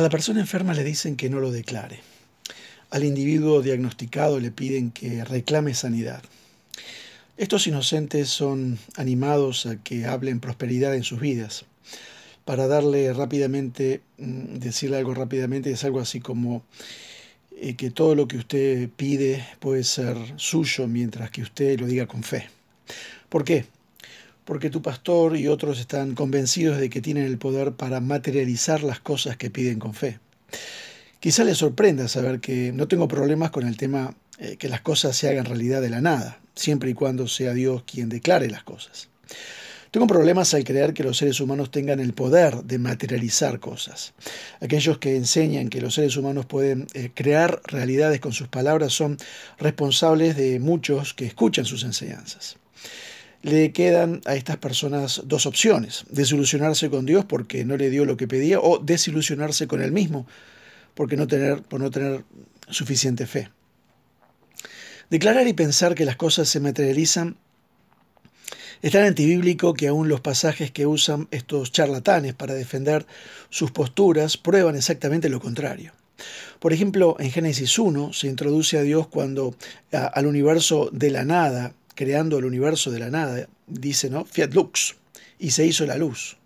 la persona enferma le dicen que no lo declare. Al individuo diagnosticado le piden que reclame sanidad. Estos inocentes son animados a que hablen prosperidad en sus vidas. Para darle rápidamente, mm, decirle algo rápidamente, es algo así como eh, que todo lo que usted pide puede ser suyo mientras que usted lo diga con fe. ¿Por qué? Porque tu pastor y otros están convencidos de que tienen el poder para materializar las cosas que piden con fe. Quizá les sorprenda saber que no tengo problemas con el tema eh, que las cosas se hagan realidad de la nada, siempre y cuando sea Dios quien declare las cosas. Tengo problemas al creer que los seres humanos tengan el poder de materializar cosas. Aquellos que enseñan que los seres humanos pueden eh, crear realidades con sus palabras son responsables de muchos que escuchan sus enseñanzas. Le quedan a estas personas dos opciones, desilusionarse con Dios porque no le dio lo que pedía o desilusionarse con él mismo porque no tener, por no tener suficiente fe. Declarar y pensar que las cosas se materializan es tan antibíblico que aún los pasajes que usan estos charlatanes para defender sus posturas prueban exactamente lo contrario. Por ejemplo, en Génesis 1 se introduce a Dios cuando al universo de la nada, creando el universo de la nada, dice, ¿no? Fiat lux, y se hizo la luz.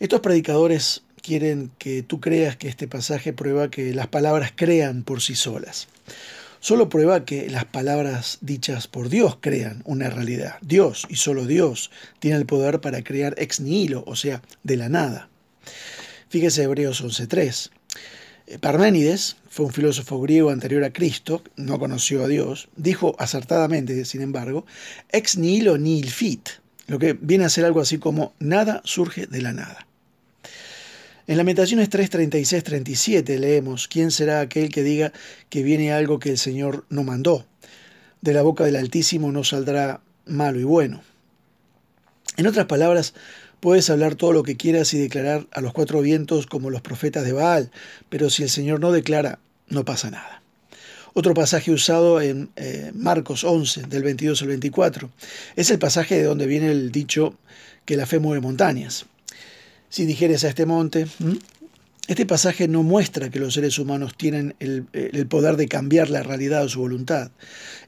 Estos predicadores quieren que tú creas que este pasaje prueba que las palabras crean por sí solas. Solo prueba que las palabras dichas por Dios crean una realidad. Dios y solo Dios tiene el poder para crear ex nihilo, o sea, de la nada. Fíjese Hebreos 11.3. Parménides fue un filósofo griego anterior a Cristo, no conoció a Dios, dijo acertadamente, sin embargo, ex nihilo nihil fit, lo que viene a ser algo así como nada surge de la nada. En Lamentaciones 3, 36, 37 leemos, ¿quién será aquel que diga que viene algo que el Señor no mandó? De la boca del Altísimo no saldrá malo y bueno. En otras palabras, puedes hablar todo lo que quieras y declarar a los cuatro vientos como los profetas de Baal, pero si el Señor no declara, no pasa nada. Otro pasaje usado en eh, Marcos 11, del 22 al 24, es el pasaje de donde viene el dicho que la fe mueve montañas si dijeres a este monte. Este pasaje no muestra que los seres humanos tienen el, el, poder de cambiar la realidad o su voluntad.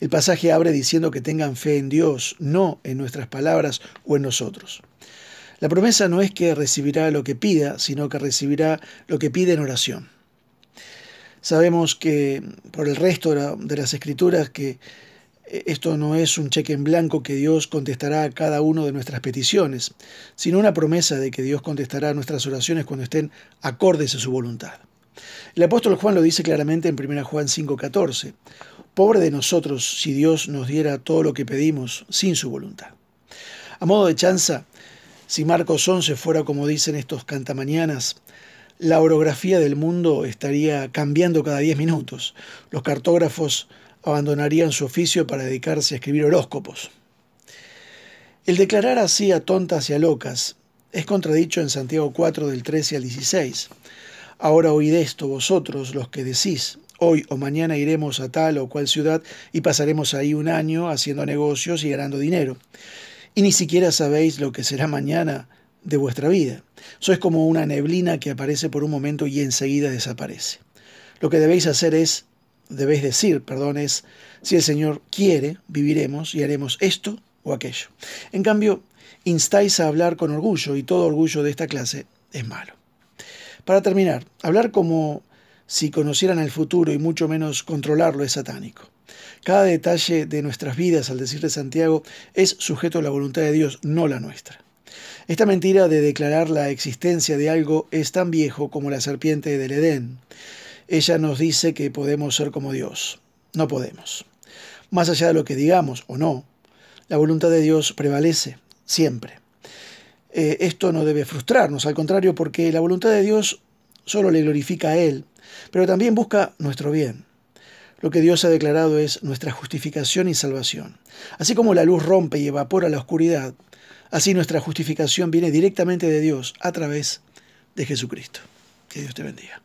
El pasaje abre diciendo que tengan fe en Dios, no en nuestras palabras o en nosotros. La promesa no es que recibirá lo que pida, sino que recibirá lo que pide en oración. Sabemos que por el resto de las escrituras que esto no es un cheque en blanco que Dios contestará a cada una de nuestras peticiones, sino una promesa de que Dios contestará nuestras oraciones cuando estén acordes a su voluntad. El apóstol Juan lo dice claramente en 1 Juan 5:14. Pobre de nosotros si Dios nos diera todo lo que pedimos sin su voluntad. A modo de chanza, si Marcos 11 fuera como dicen estos cantamañanas, la orografía del mundo estaría cambiando cada 10 minutos. Los cartógrafos abandonarían su oficio para dedicarse a escribir horóscopos. El declarar así a tontas y a locas es contradicho en Santiago 4 del 13 al 16. Ahora oíd esto vosotros los que decís, hoy o mañana iremos a tal o cual ciudad y pasaremos ahí un año haciendo negocios y ganando dinero. Y ni siquiera sabéis lo que será mañana de vuestra vida. Sois como una neblina que aparece por un momento y enseguida desaparece. Lo que debéis hacer es debéis decir, perdón, es, si el Señor quiere, viviremos y haremos esto o aquello. En cambio, instáis a hablar con orgullo y todo orgullo de esta clase es malo. Para terminar, hablar como si conocieran el futuro y mucho menos controlarlo es satánico. Cada detalle de nuestras vidas, al decir de Santiago, es sujeto a la voluntad de Dios, no la nuestra. Esta mentira de declarar la existencia de algo es tan viejo como la serpiente del Edén ella nos dice que podemos ser como Dios. No podemos. Más allá de lo que digamos o no, la voluntad de Dios prevalece siempre. Eh, esto no debe frustrarnos, al contrario, porque la voluntad de Dios solo le glorifica a Él, pero también busca nuestro bien. Lo que Dios ha declarado es nuestra justificación y salvación. Así como la luz rompe y evapora la oscuridad, así nuestra justificación viene directamente de Dios a través de Jesucristo. Que Dios te bendiga.